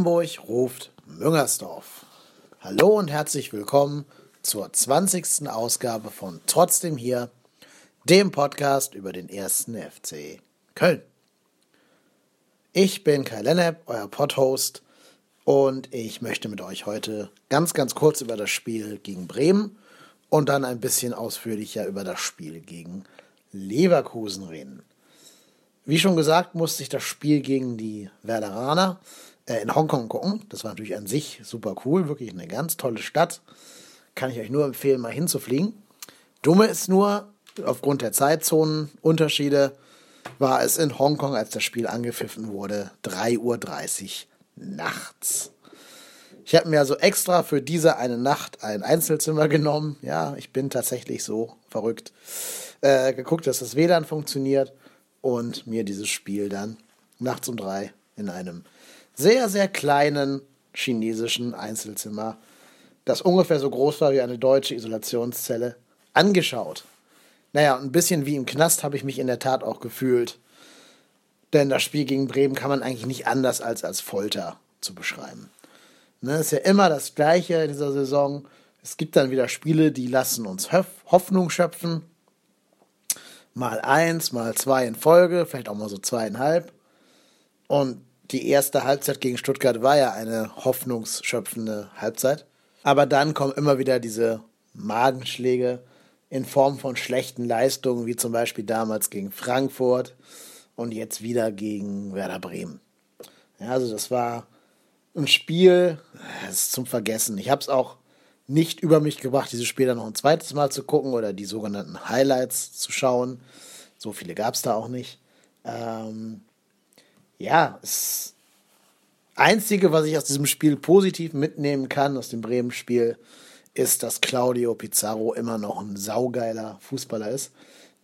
Hamburg ruft Müngersdorf. Hallo und herzlich willkommen zur 20. Ausgabe von Trotzdem hier, dem Podcast über den ersten FC Köln. Ich bin Kai Lennep, euer Podhost, und ich möchte mit euch heute ganz, ganz kurz über das Spiel gegen Bremen und dann ein bisschen ausführlicher über das Spiel gegen Leverkusen reden. Wie schon gesagt, musste ich das Spiel gegen die Werderaner äh, in Hongkong gucken. Das war natürlich an sich super cool, wirklich eine ganz tolle Stadt. Kann ich euch nur empfehlen, mal hinzufliegen. Dumme ist nur, aufgrund der Zeitzonenunterschiede war es in Hongkong, als das Spiel angepfiffen wurde, 3.30 Uhr nachts. Ich habe mir also extra für diese eine Nacht ein Einzelzimmer genommen. Ja, ich bin tatsächlich so verrückt. Äh, geguckt, dass das WLAN funktioniert und mir dieses Spiel dann nachts um drei in einem sehr, sehr kleinen chinesischen Einzelzimmer, das ungefähr so groß war wie eine deutsche Isolationszelle, angeschaut. Naja, ein bisschen wie im Knast habe ich mich in der Tat auch gefühlt. Denn das Spiel gegen Bremen kann man eigentlich nicht anders als als Folter zu beschreiben. Ne, ist ja immer das Gleiche in dieser Saison. Es gibt dann wieder Spiele, die lassen uns Hoffnung schöpfen. Mal eins, mal zwei in Folge, vielleicht auch mal so zweieinhalb. Und die erste Halbzeit gegen Stuttgart war ja eine hoffnungsschöpfende Halbzeit. Aber dann kommen immer wieder diese Magenschläge in Form von schlechten Leistungen, wie zum Beispiel damals gegen Frankfurt und jetzt wieder gegen Werder Bremen. Ja, also das war ein Spiel, das ist zum Vergessen. Ich habe es auch nicht über mich gebracht, dieses Spiel dann noch ein zweites Mal zu gucken oder die sogenannten Highlights zu schauen. So viele gab es da auch nicht. Ähm, ja, das Einzige, was ich aus diesem Spiel positiv mitnehmen kann, aus dem Bremen-Spiel, ist, dass Claudio Pizarro immer noch ein saugeiler Fußballer ist,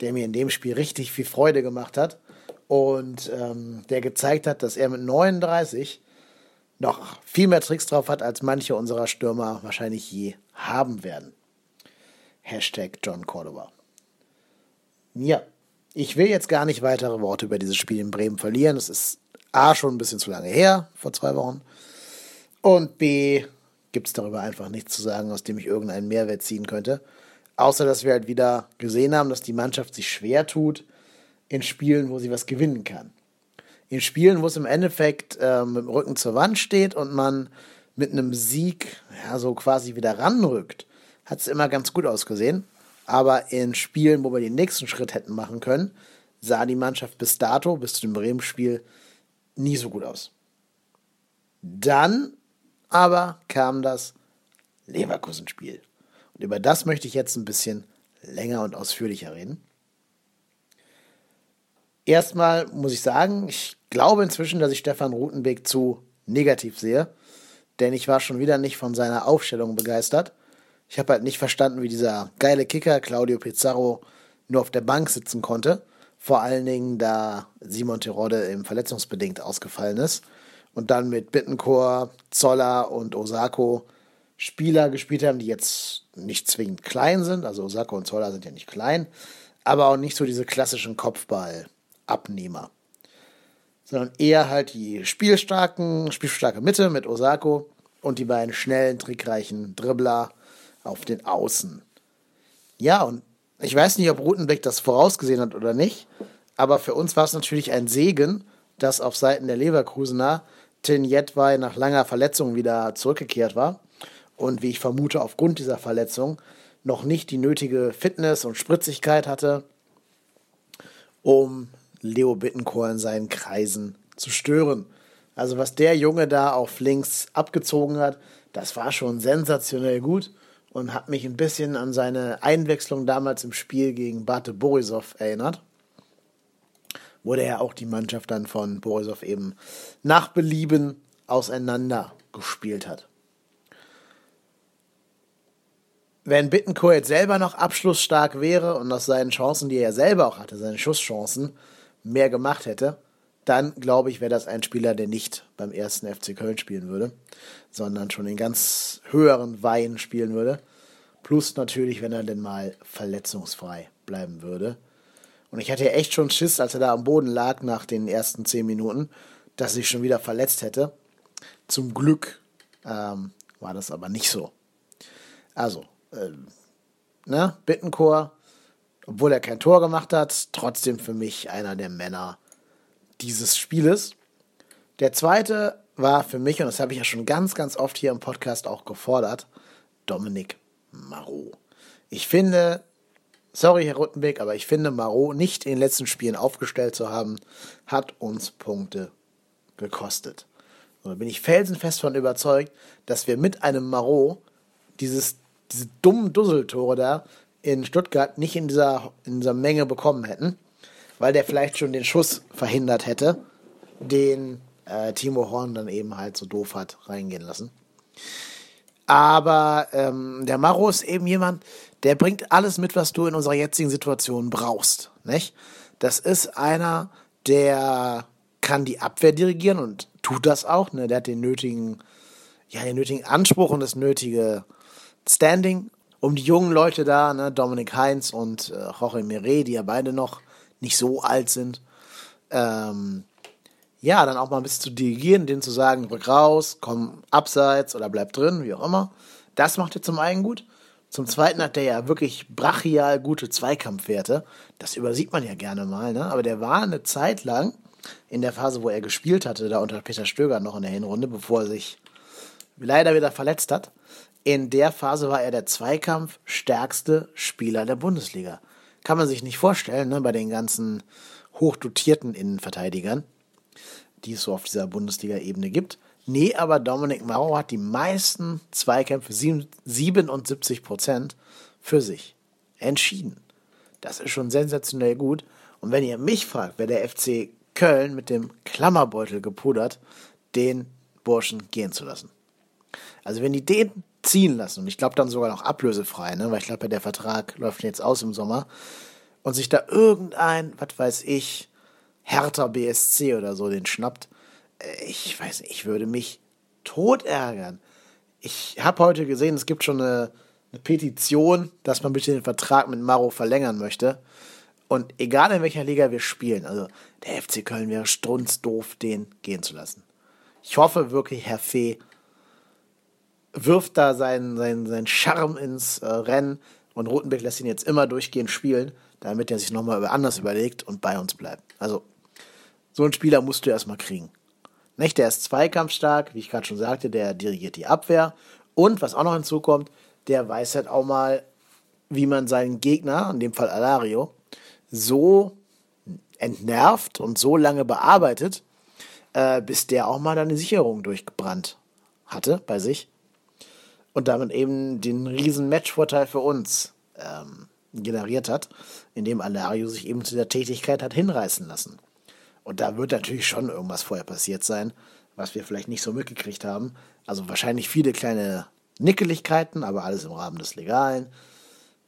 der mir in dem Spiel richtig viel Freude gemacht hat und ähm, der gezeigt hat, dass er mit 39 noch viel mehr Tricks drauf hat, als manche unserer Stürmer wahrscheinlich je haben werden. Hashtag John Cordova. Ja, ich will jetzt gar nicht weitere Worte über dieses Spiel in Bremen verlieren. Es ist A schon ein bisschen zu lange her, vor zwei Wochen. Und B gibt es darüber einfach nichts zu sagen, aus dem ich irgendeinen Mehrwert ziehen könnte. Außer dass wir halt wieder gesehen haben, dass die Mannschaft sich schwer tut in Spielen, wo sie was gewinnen kann. In Spielen, wo es im Endeffekt äh, mit dem Rücken zur Wand steht und man mit einem Sieg ja, so quasi wieder ranrückt, hat es immer ganz gut ausgesehen. Aber in Spielen, wo wir den nächsten Schritt hätten machen können, sah die Mannschaft bis dato, bis zu dem Bremen-Spiel, nie so gut aus. Dann aber kam das Leverkusen-Spiel. Und über das möchte ich jetzt ein bisschen länger und ausführlicher reden. Erstmal muss ich sagen, ich glaube inzwischen, dass ich Stefan Rutenbeek zu negativ sehe, denn ich war schon wieder nicht von seiner Aufstellung begeistert. Ich habe halt nicht verstanden, wie dieser geile Kicker Claudio Pizarro nur auf der Bank sitzen konnte. Vor allen Dingen, da Simon Terodde eben verletzungsbedingt ausgefallen ist und dann mit Bittencourt, Zoller und Osako Spieler gespielt haben, die jetzt nicht zwingend klein sind. Also Osako und Zoller sind ja nicht klein, aber auch nicht so diese klassischen Kopfballabnehmer. Sondern eher halt die spielstarken, spielstarke Mitte mit Osako und die beiden schnellen, trickreichen Dribbler auf den Außen. Ja, und ich weiß nicht, ob Rutenbeck das vorausgesehen hat oder nicht, aber für uns war es natürlich ein Segen, dass auf Seiten der Leverkusener Tin Jedwai nach langer Verletzung wieder zurückgekehrt war und wie ich vermute aufgrund dieser Verletzung noch nicht die nötige Fitness und Spritzigkeit hatte, um Leo Bittencourt in seinen Kreisen zu stören. Also was der Junge da auf links abgezogen hat, das war schon sensationell gut und hat mich ein bisschen an seine Einwechslung damals im Spiel gegen Bate Borisov erinnert. Wo der ja auch die Mannschaft dann von Borisov eben nach Belieben auseinander gespielt hat. Wenn Bittencourt jetzt selber noch abschlussstark wäre und aus seinen Chancen, die er selber auch hatte, seine Schusschancen, mehr gemacht hätte, dann glaube ich, wäre das ein Spieler, der nicht beim ersten FC Köln spielen würde, sondern schon in ganz höheren Weihen spielen würde. Plus natürlich, wenn er denn mal verletzungsfrei bleiben würde. Und ich hatte ja echt schon Schiss, als er da am Boden lag nach den ersten zehn Minuten, dass er sich schon wieder verletzt hätte. Zum Glück ähm, war das aber nicht so. Also, äh, ne, Bittenchor, obwohl er kein Tor gemacht hat, trotzdem für mich einer der Männer dieses Spieles. Der zweite war für mich, und das habe ich ja schon ganz, ganz oft hier im Podcast auch gefordert, Dominik Marot. Ich finde, sorry Herr Ruttenbeck, aber ich finde, Marot nicht in den letzten Spielen aufgestellt zu haben, hat uns Punkte gekostet. Und da bin ich felsenfest von überzeugt, dass wir mit einem Marot dieses, diese dummen Dusseltore da in Stuttgart nicht in dieser, in dieser Menge bekommen hätten, weil der vielleicht schon den Schuss verhindert hätte, den äh, Timo Horn dann eben halt so doof hat reingehen lassen. Aber ähm, der Maro ist eben jemand, der bringt alles mit, was du in unserer jetzigen Situation brauchst. Nicht? Das ist einer, der kann die Abwehr dirigieren und tut das auch. Ne? Der hat den nötigen, ja, den nötigen Anspruch und das nötige Standing, um die jungen Leute da, ne? Dominik Heinz und äh, Jorge Mire, die ja beide noch nicht so alt sind, ähm, ja, dann auch mal ein bisschen zu dirigieren, denen zu sagen, rück raus, komm abseits oder bleib drin, wie auch immer. Das macht er zum einen gut. Zum zweiten hat der ja wirklich brachial gute Zweikampfwerte. Das übersieht man ja gerne mal, ne? Aber der war eine Zeit lang in der Phase, wo er gespielt hatte, da unter Peter Stöger noch in der Hinrunde, bevor er sich leider wieder verletzt hat. In der Phase war er der zweikampfstärkste Spieler der Bundesliga. Kann man sich nicht vorstellen, ne, bei den ganzen hochdotierten Innenverteidigern die es so auf dieser Bundesliga-Ebene gibt. Nee, aber Dominik Maurer hat die meisten Zweikämpfe, 77 Prozent, für sich entschieden. Das ist schon sensationell gut. Und wenn ihr mich fragt, wäre der FC Köln mit dem Klammerbeutel gepudert, den Burschen gehen zu lassen. Also wenn die den ziehen lassen, und ich glaube dann sogar noch ablösefrei, ne, weil ich glaube, der Vertrag läuft jetzt aus im Sommer, und sich da irgendein, was weiß ich, Hertha BSC oder so den schnappt, äh, ich weiß nicht, ich würde mich tot ärgern. Ich habe heute gesehen, es gibt schon eine, eine Petition, dass man bitte den Vertrag mit Maro verlängern möchte. Und egal in welcher Liga wir spielen, also der FC Köln wäre strunzdoof, den gehen zu lassen. Ich hoffe wirklich, Herr Fee wirft da seinen, seinen, seinen Charme ins äh, Rennen und Rotenbeck lässt ihn jetzt immer durchgehend spielen, damit er sich nochmal anders überlegt und bei uns bleibt. Also so einen Spieler musst du erstmal kriegen. Nicht? Der ist zweikampfstark, wie ich gerade schon sagte, der dirigiert die Abwehr. Und was auch noch hinzukommt, der weiß halt auch mal, wie man seinen Gegner, in dem Fall Alario, so entnervt und so lange bearbeitet, äh, bis der auch mal eine Sicherung durchgebrannt hatte bei sich. Und damit eben den riesen Matchvorteil für uns ähm, generiert hat, indem Alario sich eben zu der Tätigkeit hat hinreißen lassen. Und da wird natürlich schon irgendwas vorher passiert sein, was wir vielleicht nicht so mitgekriegt haben. Also wahrscheinlich viele kleine Nickeligkeiten, aber alles im Rahmen des Legalen.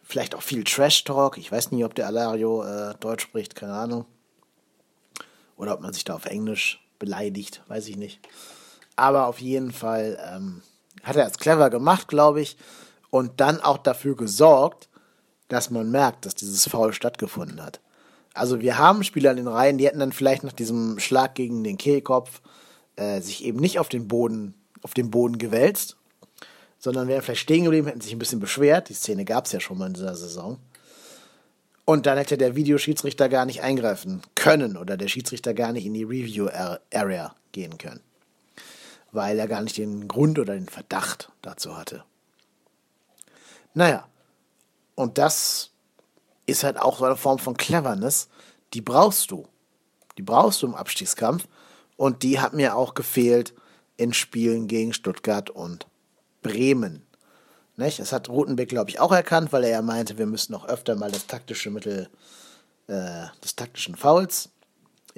Vielleicht auch viel Trash-Talk. Ich weiß nicht, ob der Alario äh, Deutsch spricht, keine Ahnung. Oder ob man sich da auf Englisch beleidigt, weiß ich nicht. Aber auf jeden Fall ähm, hat er es clever gemacht, glaube ich. Und dann auch dafür gesorgt, dass man merkt, dass dieses Foul stattgefunden hat. Also wir haben Spieler in den Reihen, die hätten dann vielleicht nach diesem Schlag gegen den Kehlkopf äh, sich eben nicht auf den Boden, auf den Boden gewälzt, sondern wären vielleicht stehen geblieben, hätten sich ein bisschen beschwert. Die Szene gab es ja schon mal in dieser Saison. Und dann hätte der Videoschiedsrichter gar nicht eingreifen können oder der Schiedsrichter gar nicht in die Review-Area gehen können. Weil er gar nicht den Grund oder den Verdacht dazu hatte. Naja, und das ist halt auch so eine Form von Cleverness, die brauchst du. Die brauchst du im Abstiegskampf und die hat mir auch gefehlt in Spielen gegen Stuttgart und Bremen. Nicht? Das hat Rutenbeck, glaube ich, auch erkannt, weil er ja meinte, wir müssen noch öfter mal das taktische Mittel äh, des taktischen Fouls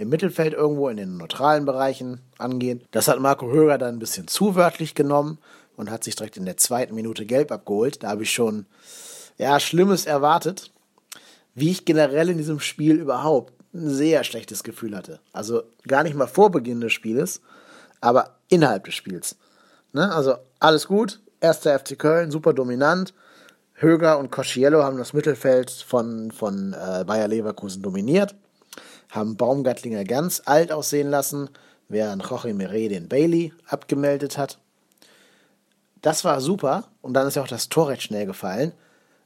im Mittelfeld irgendwo in den neutralen Bereichen angehen. Das hat Marco Höger dann ein bisschen zu wörtlich genommen und hat sich direkt in der zweiten Minute gelb abgeholt. Da habe ich schon ja, Schlimmes erwartet wie ich generell in diesem Spiel überhaupt ein sehr schlechtes Gefühl hatte. Also gar nicht mal vor Beginn des Spieles, aber innerhalb des Spiels. Ne? Also alles gut, erster FC Köln, super dominant. Höger und Cosciello haben das Mittelfeld von, von äh, Bayer Leverkusen dominiert, haben Baumgartlinger ganz alt aussehen lassen, während Jorge Meret den Bailey abgemeldet hat. Das war super und dann ist ja auch das Tor recht schnell gefallen.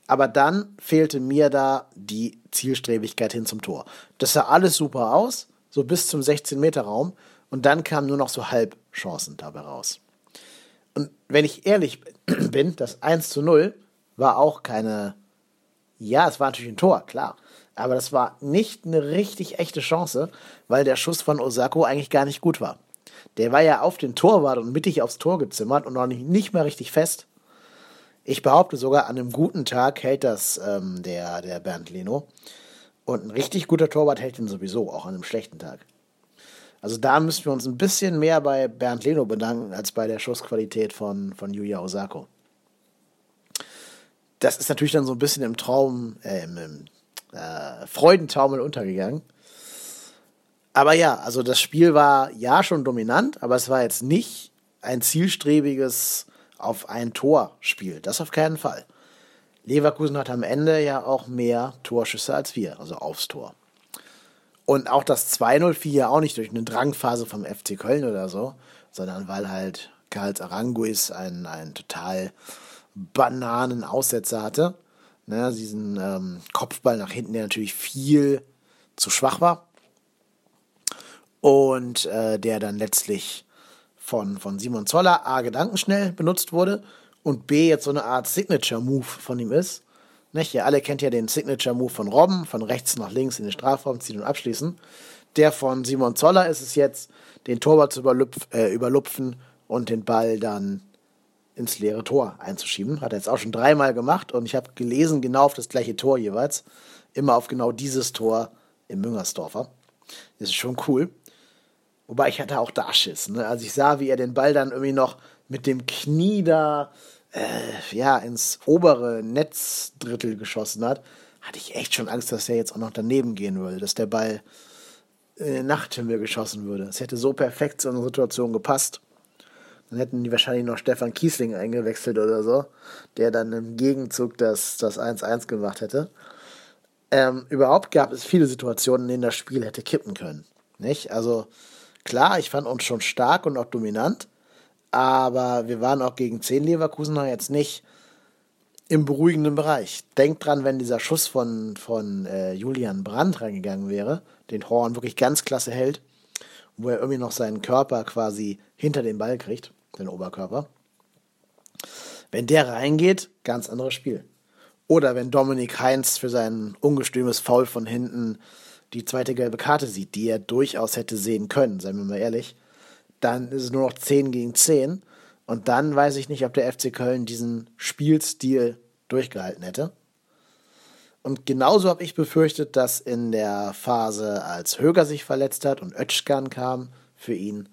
Aber dann fehlte mir da die Zielstrebigkeit hin zum Tor. Das sah alles super aus, so bis zum 16-Meter-Raum. Und dann kamen nur noch so Halbchancen dabei raus. Und wenn ich ehrlich bin, das 1 zu 0 war auch keine. Ja, es war natürlich ein Tor, klar. Aber das war nicht eine richtig echte Chance, weil der Schuss von Osako eigentlich gar nicht gut war. Der war ja auf den Torwart und mittig aufs Tor gezimmert und noch nicht, nicht mal richtig fest. Ich behaupte sogar, an einem guten Tag hält das ähm, der, der Bernd Leno. Und ein richtig guter Torwart hält ihn sowieso, auch an einem schlechten Tag. Also da müssen wir uns ein bisschen mehr bei Bernd Leno bedanken, als bei der Schussqualität von, von Yuya Osako. Das ist natürlich dann so ein bisschen im Traum, äh, im, im äh, Freudentaumel untergegangen. Aber ja, also das Spiel war ja schon dominant, aber es war jetzt nicht ein zielstrebiges auf ein Tor Spiel. Das auf keinen Fall. Leverkusen hat am Ende ja auch mehr Torschüsse als wir, also aufs Tor. Und auch das 2-0 fiel ja auch nicht durch eine Drangphase vom FC Köln oder so, sondern weil halt Karls Aranguis einen, einen total bananen Aussetzer hatte. Ne, diesen ähm, Kopfball nach hinten, der natürlich viel zu schwach war. Und äh, der dann letztlich von, von Simon Zoller A gedankenschnell benutzt wurde und B jetzt so eine Art Signature-Move von ihm ist. Nicht? Ihr alle kennt ja den Signature-Move von Robben, von rechts nach links in den Strafraum ziehen und abschließen. Der von Simon Zoller ist es jetzt, den Torwart zu überlupf, äh, überlupfen und den Ball dann ins leere Tor einzuschieben. Hat er jetzt auch schon dreimal gemacht und ich habe gelesen, genau auf das gleiche Tor jeweils. Immer auf genau dieses Tor im Müngersdorfer. Das ist schon cool. Wobei ich hatte auch da Schiss. Ne? Also ich sah, wie er den Ball dann irgendwie noch mit dem Knie da äh, ja, ins obere Netzdrittel geschossen hat, hatte ich echt schon Angst, dass der jetzt auch noch daneben gehen würde, dass der Ball in den Nachthimmel geschossen würde. Es hätte so perfekt zu unserer Situation gepasst. Dann hätten die wahrscheinlich noch Stefan Kiesling eingewechselt oder so, der dann im Gegenzug das 1-1 gemacht hätte. Ähm, überhaupt gab es viele Situationen, in denen das Spiel hätte kippen können. Nicht? Also klar, ich fand uns schon stark und auch dominant, aber wir waren auch gegen 10 Leverkusener jetzt nicht im beruhigenden Bereich. Denkt dran, wenn dieser Schuss von, von äh, Julian Brandt reingegangen wäre, den Horn wirklich ganz klasse hält, wo er irgendwie noch seinen Körper quasi hinter den Ball kriegt, den Oberkörper. Wenn der reingeht, ganz anderes Spiel. Oder wenn Dominik Heinz für sein ungestümes Foul von hinten die zweite gelbe Karte sieht, die er durchaus hätte sehen können, seien wir mal ehrlich, dann ist es nur noch 10 gegen 10. Und dann weiß ich nicht, ob der FC Köln diesen Spielstil durchgehalten hätte. Und genauso habe ich befürchtet, dass in der Phase, als Höger sich verletzt hat und Ötschkan kam für ihn,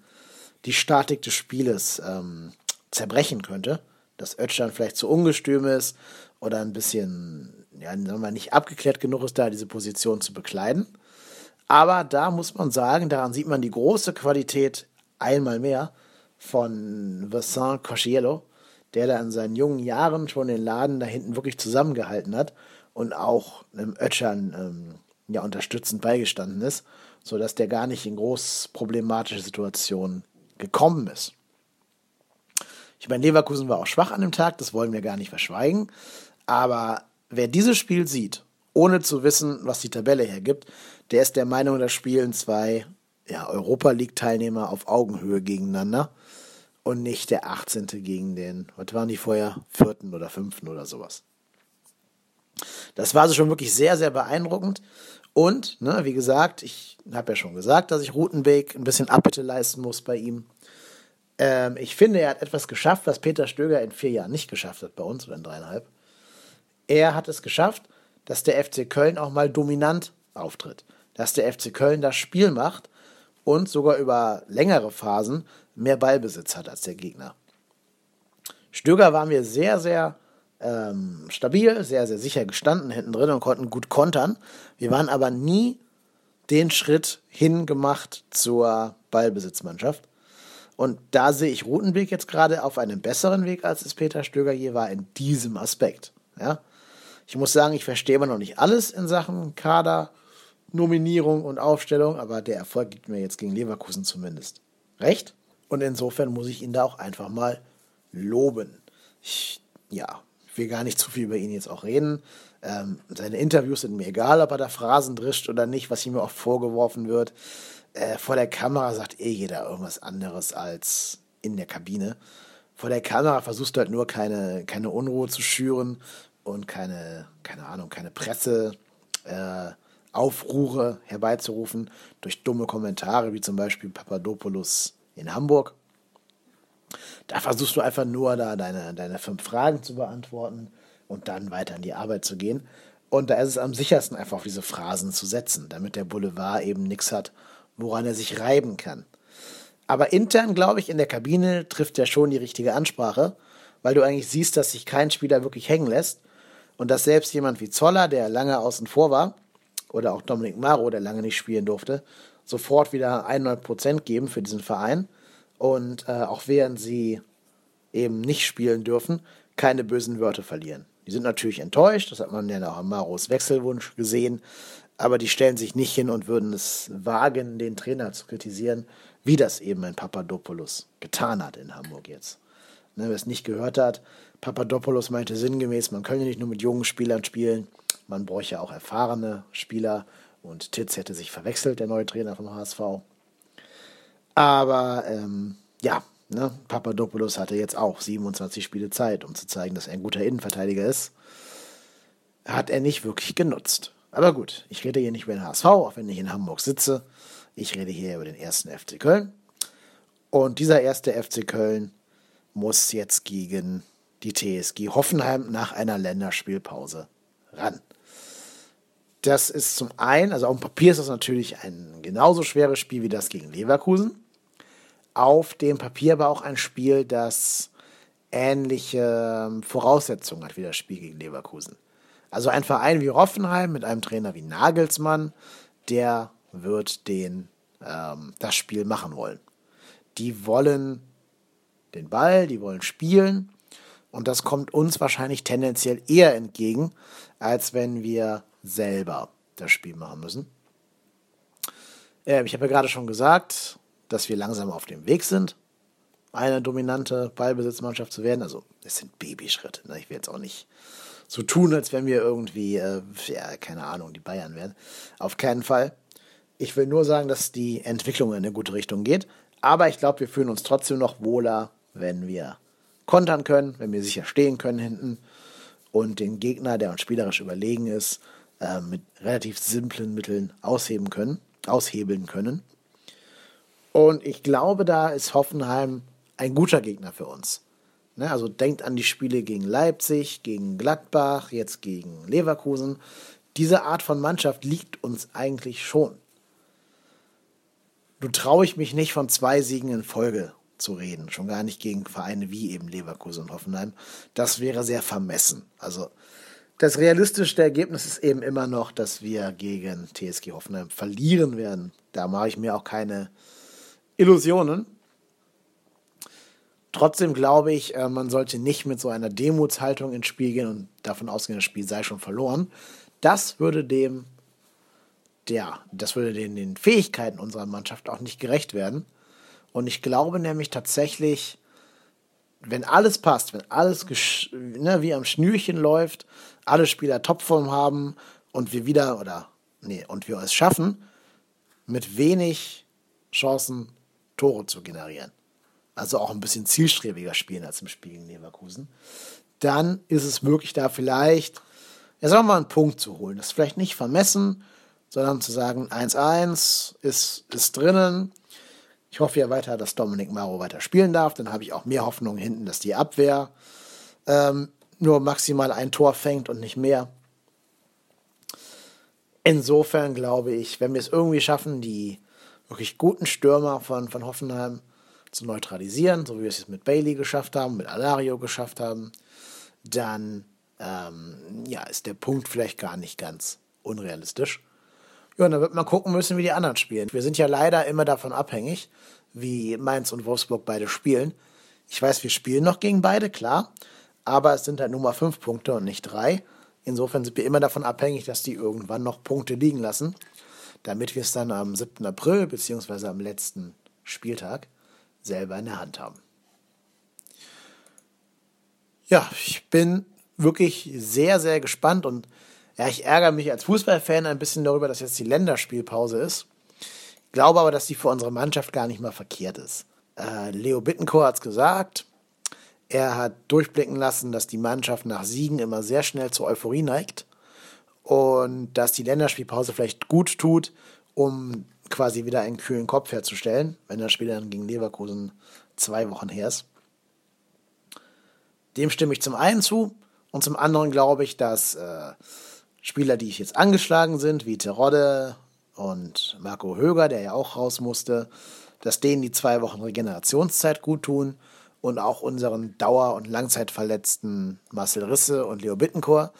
die Statik des Spieles ähm, zerbrechen könnte. Dass Ötschkan vielleicht zu ungestüm ist oder ein bisschen, ja, sagen wir nicht abgeklärt genug ist, da diese Position zu bekleiden. Aber da muss man sagen, daran sieht man die große Qualität einmal mehr von Vincent Cosciello, der da in seinen jungen Jahren schon den Laden da hinten wirklich zusammengehalten hat und auch einem Ötschern ähm, ja, unterstützend beigestanden ist, sodass der gar nicht in groß problematische Situationen gekommen ist. Ich meine, Leverkusen war auch schwach an dem Tag, das wollen wir gar nicht verschweigen, aber wer dieses Spiel sieht, ohne zu wissen, was die Tabelle hergibt, der ist der Meinung, da spielen zwei ja, Europa League-Teilnehmer auf Augenhöhe gegeneinander und nicht der 18. gegen den, was waren die vorher, vierten oder fünften oder sowas. Das war also schon wirklich sehr, sehr beeindruckend. Und, ne, wie gesagt, ich habe ja schon gesagt, dass ich Rutenweg ein bisschen Abbitte leisten muss bei ihm. Ähm, ich finde, er hat etwas geschafft, was Peter Stöger in vier Jahren nicht geschafft hat bei uns oder in dreieinhalb. Er hat es geschafft, dass der FC Köln auch mal dominant auftritt. Dass der FC Köln das Spiel macht und sogar über längere Phasen mehr Ballbesitz hat als der Gegner. Stöger war mir sehr, sehr ähm, stabil, sehr, sehr sicher gestanden hinten drin und konnten gut kontern. Wir waren aber nie den Schritt hingemacht zur Ballbesitzmannschaft. Und da sehe ich Rutenweg jetzt gerade auf einem besseren Weg, als es Peter Stöger je war in diesem Aspekt. Ja? Ich muss sagen, ich verstehe immer noch nicht alles in Sachen Kader, Nominierung und Aufstellung, aber der Erfolg liegt mir jetzt gegen Leverkusen zumindest recht. Und insofern muss ich ihn da auch einfach mal loben. Ich, ja, will gar nicht zu viel über ihn jetzt auch reden. Ähm, seine Interviews sind mir egal, ob er da Phrasen drischt oder nicht, was ihm auch vorgeworfen wird. Äh, vor der Kamera sagt eh jeder irgendwas anderes als in der Kabine. Vor der Kamera versuchst du halt nur keine, keine Unruhe zu schüren und keine, keine Ahnung, keine Presse. Äh, Aufruhre herbeizurufen durch dumme Kommentare, wie zum Beispiel Papadopoulos in Hamburg. Da versuchst du einfach nur da deine, deine fünf Fragen zu beantworten und dann weiter in die Arbeit zu gehen. Und da ist es am sichersten, einfach auf diese Phrasen zu setzen, damit der Boulevard eben nichts hat, woran er sich reiben kann. Aber intern, glaube ich, in der Kabine trifft er schon die richtige Ansprache, weil du eigentlich siehst, dass sich kein Spieler wirklich hängen lässt und dass selbst jemand wie Zoller, der lange außen vor war, oder auch Dominik Maro, der lange nicht spielen durfte, sofort wieder 100 Prozent geben für diesen Verein und äh, auch während sie eben nicht spielen dürfen, keine bösen Wörter verlieren. Die sind natürlich enttäuscht, das hat man ja auch am Maros Wechselwunsch gesehen, aber die stellen sich nicht hin und würden es wagen, den Trainer zu kritisieren, wie das eben ein Papadopoulos getan hat in Hamburg jetzt. Ne, wer es nicht gehört hat, Papadopoulos meinte sinngemäß, man könne nicht nur mit jungen Spielern spielen, man bräuchte auch erfahrene Spieler und Titz hätte sich verwechselt, der neue Trainer vom HSV. Aber ähm, ja, ne, Papadopoulos hatte jetzt auch 27 Spiele Zeit, um zu zeigen, dass er ein guter Innenverteidiger ist. Hat er nicht wirklich genutzt. Aber gut, ich rede hier nicht über den HSV, auch wenn ich in Hamburg sitze. Ich rede hier über den ersten FC Köln. Und dieser erste FC Köln muss jetzt gegen die TSG Hoffenheim nach einer Länderspielpause ran. Das ist zum einen, also auf dem Papier ist das natürlich ein genauso schweres Spiel wie das gegen Leverkusen. Auf dem Papier aber auch ein Spiel, das ähnliche ähm, Voraussetzungen hat wie das Spiel gegen Leverkusen. Also ein Verein wie Hoffenheim mit einem Trainer wie Nagelsmann, der wird den, ähm, das Spiel machen wollen. Die wollen den Ball, die wollen spielen und das kommt uns wahrscheinlich tendenziell eher entgegen, als wenn wir selber das Spiel machen müssen. Äh, ich habe ja gerade schon gesagt, dass wir langsam auf dem Weg sind, eine dominante Ballbesitzmannschaft zu werden. Also es sind Babyschritte. Ne? Ich will jetzt auch nicht so tun, als wenn wir irgendwie, äh, ja, keine Ahnung, die Bayern wären. Auf keinen Fall. Ich will nur sagen, dass die Entwicklung in eine gute Richtung geht. Aber ich glaube, wir fühlen uns trotzdem noch wohler, wenn wir kontern können, wenn wir sicher stehen können hinten und den Gegner, der uns spielerisch überlegen ist, äh, mit relativ simplen Mitteln ausheben können, aushebeln können. Und ich glaube, da ist Hoffenheim ein guter Gegner für uns. Ne, also denkt an die Spiele gegen Leipzig, gegen Gladbach, jetzt gegen Leverkusen. Diese Art von Mannschaft liegt uns eigentlich schon. Du traue ich mich nicht von zwei Siegen in Folge zu reden, schon gar nicht gegen Vereine wie eben Leverkusen und Hoffenheim. Das wäre sehr vermessen. Also das realistischste Ergebnis ist eben immer noch, dass wir gegen TSG Hoffenheim verlieren werden. Da mache ich mir auch keine Illusionen. Trotzdem glaube ich, äh, man sollte nicht mit so einer Demutshaltung ins Spiel gehen und davon ausgehen, das Spiel sei schon verloren. Das würde dem, ja, das würde den, den Fähigkeiten unserer Mannschaft auch nicht gerecht werden. Und ich glaube nämlich tatsächlich, wenn alles passt, wenn alles ne, wie am Schnürchen läuft, alle Spieler Topform haben und wir wieder, oder nee, und wir es schaffen, mit wenig Chancen Tore zu generieren. Also auch ein bisschen zielstrebiger spielen als im Spiel gegen Leverkusen. Dann ist es möglich, da vielleicht, ja, sagen wir mal, einen Punkt zu holen. Das ist vielleicht nicht vermessen, sondern zu sagen, 1-1 ist, ist drinnen ich hoffe ja weiter, dass Dominik Maro weiter spielen darf. Dann habe ich auch mehr Hoffnung hinten, dass die Abwehr ähm, nur maximal ein Tor fängt und nicht mehr. Insofern glaube ich, wenn wir es irgendwie schaffen, die wirklich guten Stürmer von, von Hoffenheim zu neutralisieren, so wie wir es jetzt mit Bailey geschafft haben, mit Alario geschafft haben, dann ähm, ja, ist der Punkt vielleicht gar nicht ganz unrealistisch. Ja, und dann wird man gucken müssen, wie die anderen spielen. Wir sind ja leider immer davon abhängig, wie Mainz und Wolfsburg beide spielen. Ich weiß, wir spielen noch gegen beide, klar, aber es sind halt nur mal fünf Punkte und nicht drei. Insofern sind wir immer davon abhängig, dass die irgendwann noch Punkte liegen lassen, damit wir es dann am 7. April beziehungsweise am letzten Spieltag selber in der Hand haben. Ja, ich bin wirklich sehr, sehr gespannt und ja, ich ärgere mich als Fußballfan ein bisschen darüber, dass jetzt die Länderspielpause ist. Glaube aber, dass die für unsere Mannschaft gar nicht mal verkehrt ist. Äh, Leo Bittencourt hat es gesagt. Er hat durchblicken lassen, dass die Mannschaft nach Siegen immer sehr schnell zur Euphorie neigt und dass die Länderspielpause vielleicht gut tut, um quasi wieder einen kühlen Kopf herzustellen, wenn das Spiel dann gegen Leverkusen zwei Wochen her ist. Dem stimme ich zum einen zu und zum anderen glaube ich, dass äh, Spieler, die jetzt angeschlagen sind, wie Terodde und Marco Höger, der ja auch raus musste, dass denen die zwei Wochen Regenerationszeit gut tun und auch unseren Dauer- und Langzeitverletzten Marcel Risse und Leo Bittencourt,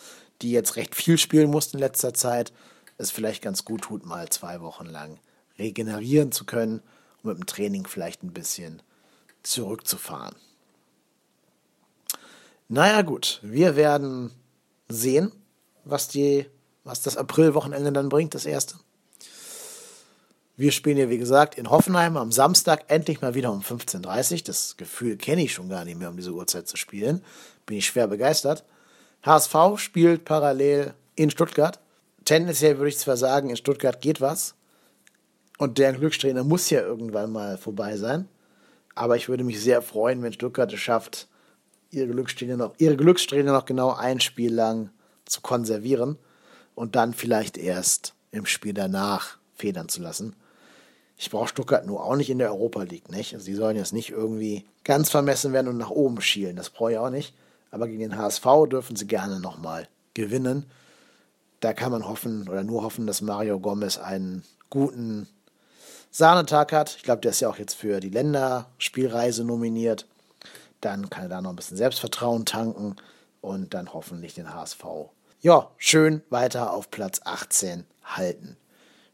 die jetzt recht viel spielen mussten in letzter Zeit, es vielleicht ganz gut tut, mal zwei Wochen lang regenerieren zu können und mit dem Training vielleicht ein bisschen zurückzufahren. Naja gut, wir werden sehen, was, die, was das Aprilwochenende dann bringt, das erste. Wir spielen ja, wie gesagt, in Hoffenheim am Samstag endlich mal wieder um 15.30 Uhr. Das Gefühl kenne ich schon gar nicht mehr, um diese Uhrzeit zu spielen. Bin ich schwer begeistert. HSV spielt parallel in Stuttgart. Tendenziell würde ich zwar sagen, in Stuttgart geht was. Und der Glückstrainer muss ja irgendwann mal vorbei sein. Aber ich würde mich sehr freuen, wenn Stuttgart es schafft, ihre Glückssträhne noch, ihre Glückssträhne noch genau ein Spiel lang zu konservieren und dann vielleicht erst im Spiel danach federn zu lassen. Ich brauche Stuttgart nur auch nicht in der Europa League, nicht? Also die sollen jetzt nicht irgendwie ganz vermessen werden und nach oben schielen. Das brauche ich auch nicht. Aber gegen den HSV dürfen sie gerne nochmal gewinnen. Da kann man hoffen oder nur hoffen, dass Mario Gomez einen guten Sahnetag hat. Ich glaube, der ist ja auch jetzt für die Länderspielreise nominiert. Dann kann er da noch ein bisschen Selbstvertrauen tanken und dann hoffentlich den HSV. Ja, schön weiter auf Platz 18 halten.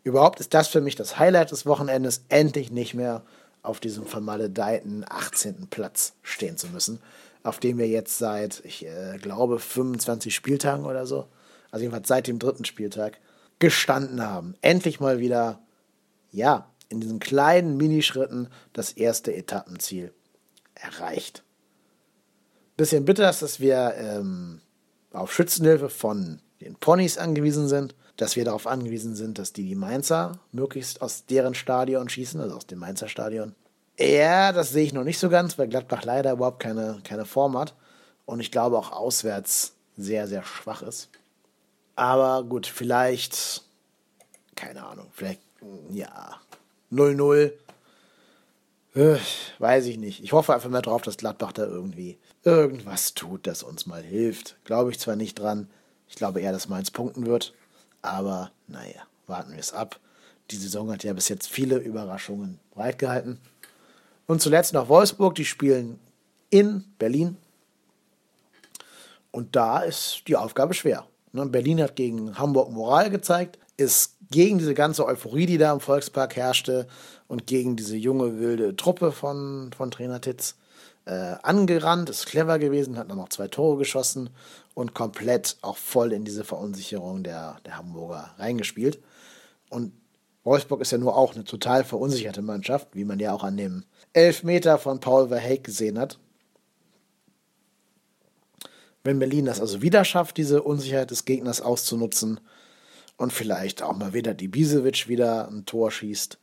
Überhaupt ist das für mich das Highlight des Wochenendes, endlich nicht mehr auf diesem vermaledeiten 18. Platz stehen zu müssen, auf dem wir jetzt seit, ich äh, glaube, 25 Spieltagen oder so, also jedenfalls seit dem dritten Spieltag, gestanden haben. Endlich mal wieder, ja, in diesen kleinen Minischritten das erste Etappenziel erreicht. Bisschen bitter ist, dass wir ähm, auf Schützenhilfe von den Ponys angewiesen sind, dass wir darauf angewiesen sind, dass die die Mainzer möglichst aus deren Stadion schießen, also aus dem Mainzer Stadion. Ja, das sehe ich noch nicht so ganz, weil Gladbach leider überhaupt keine, keine Form hat und ich glaube auch auswärts sehr, sehr schwach ist. Aber gut, vielleicht, keine Ahnung, vielleicht, ja, 0-0 äh, weiß ich nicht. Ich hoffe einfach mal drauf, dass Gladbach da irgendwie irgendwas tut, das uns mal hilft. Glaube ich zwar nicht dran. Ich glaube eher, dass Mainz punkten wird. Aber naja, warten wir es ab. Die Saison hat ja bis jetzt viele Überraschungen bereitgehalten. Und zuletzt noch Wolfsburg, die spielen in Berlin. Und da ist die Aufgabe schwer. Ne, Berlin hat gegen Hamburg Moral gezeigt, ist gegen diese ganze Euphorie, die da im Volkspark herrschte und gegen diese junge, wilde Truppe von, von Trainer Titz äh, angerannt, ist clever gewesen, hat dann noch zwei Tore geschossen und komplett auch voll in diese Verunsicherung der, der Hamburger reingespielt. Und Wolfsburg ist ja nur auch eine total verunsicherte Mannschaft, wie man ja auch an dem Elfmeter von Paul Verheek gesehen hat. Wenn Berlin das also wieder schafft, diese Unsicherheit des Gegners auszunutzen, und vielleicht auch mal wieder die Bisevic wieder ein Tor schießt,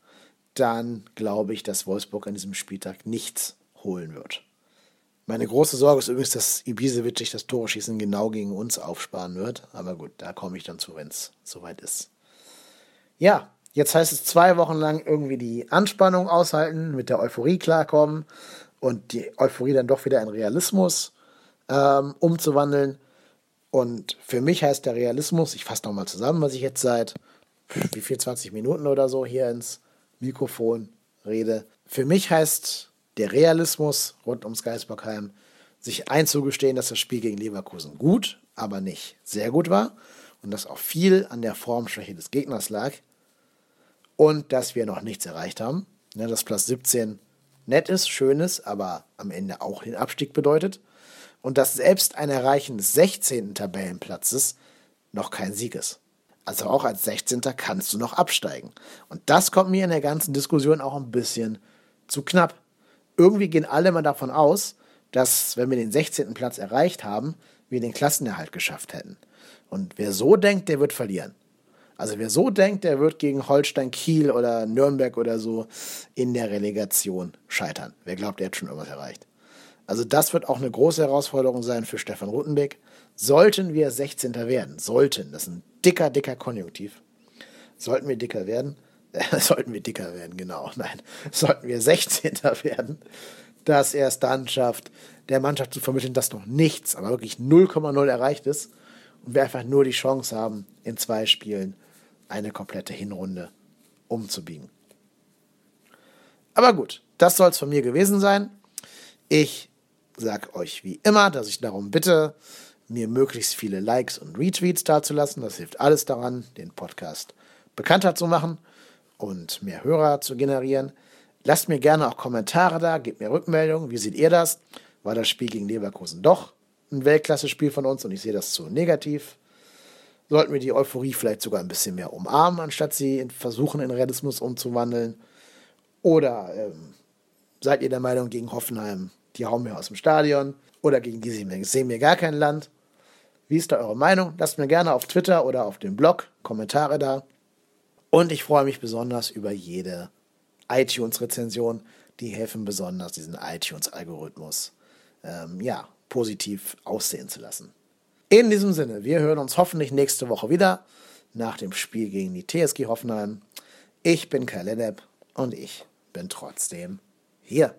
dann glaube ich, dass Wolfsburg an diesem Spieltag nichts holen wird. Meine große Sorge ist übrigens, dass Ibisevic sich das Tore-Schießen genau gegen uns aufsparen wird. Aber gut, da komme ich dann zu, wenn es soweit ist. Ja, jetzt heißt es zwei Wochen lang irgendwie die Anspannung aushalten, mit der Euphorie klarkommen und die Euphorie dann doch wieder in Realismus ähm, umzuwandeln. Und für mich heißt der Realismus, ich fasse nochmal zusammen, was ich jetzt seit wie viel, 20 Minuten oder so hier ins Mikrofon rede. Für mich heißt der Realismus rund ums Geisbockheim, sich einzugestehen, dass das Spiel gegen Leverkusen gut, aber nicht sehr gut war und dass auch viel an der Formschwäche des Gegners lag und dass wir noch nichts erreicht haben. Ja, dass Platz 17 nett ist, schön ist, aber am Ende auch den Abstieg bedeutet und dass selbst ein Erreichen des 16. Tabellenplatzes noch kein Sieg ist. Also auch als 16. kannst du noch absteigen. Und das kommt mir in der ganzen Diskussion auch ein bisschen zu knapp. Irgendwie gehen alle mal davon aus, dass, wenn wir den 16. Platz erreicht haben, wir den Klassenerhalt geschafft hätten. Und wer so denkt, der wird verlieren. Also wer so denkt, der wird gegen Holstein Kiel oder Nürnberg oder so in der Relegation scheitern. Wer glaubt, er hat schon irgendwas erreicht. Also das wird auch eine große Herausforderung sein für Stefan Rutenbeck. Sollten wir 16. werden, sollten, das ist ein dicker, dicker Konjunktiv, sollten wir dicker werden, sollten wir dicker werden, genau, nein, sollten wir 16. werden, dass er es dann schafft, der Mannschaft zu vermitteln, dass noch nichts, aber wirklich 0,0 erreicht ist und wir einfach nur die Chance haben, in zwei Spielen eine komplette Hinrunde umzubiegen. Aber gut, das soll es von mir gewesen sein. Ich sage euch wie immer, dass ich darum bitte, mir möglichst viele Likes und Retweets dazulassen. Das hilft alles daran, den Podcast bekannter zu machen und mehr Hörer zu generieren. Lasst mir gerne auch Kommentare da, gebt mir Rückmeldungen. Wie seht ihr das? War das Spiel gegen Leverkusen doch ein Weltklasse-Spiel von uns und ich sehe das zu negativ? Sollten wir die Euphorie vielleicht sogar ein bisschen mehr umarmen, anstatt sie in versuchen, in Realismus umzuwandeln? Oder ähm, seid ihr der Meinung, gegen Hoffenheim, die hauen wir aus dem Stadion? Oder gegen die sehen wir gar kein Land? Wie ist da eure Meinung? Lasst mir gerne auf Twitter oder auf dem Blog Kommentare da. Und ich freue mich besonders über jede iTunes-Rezension. Die helfen besonders, diesen iTunes-Algorithmus ähm, ja, positiv aussehen zu lassen. In diesem Sinne, wir hören uns hoffentlich nächste Woche wieder nach dem Spiel gegen die TSG Hoffenheim. Ich bin Kai Lennep und ich bin trotzdem hier.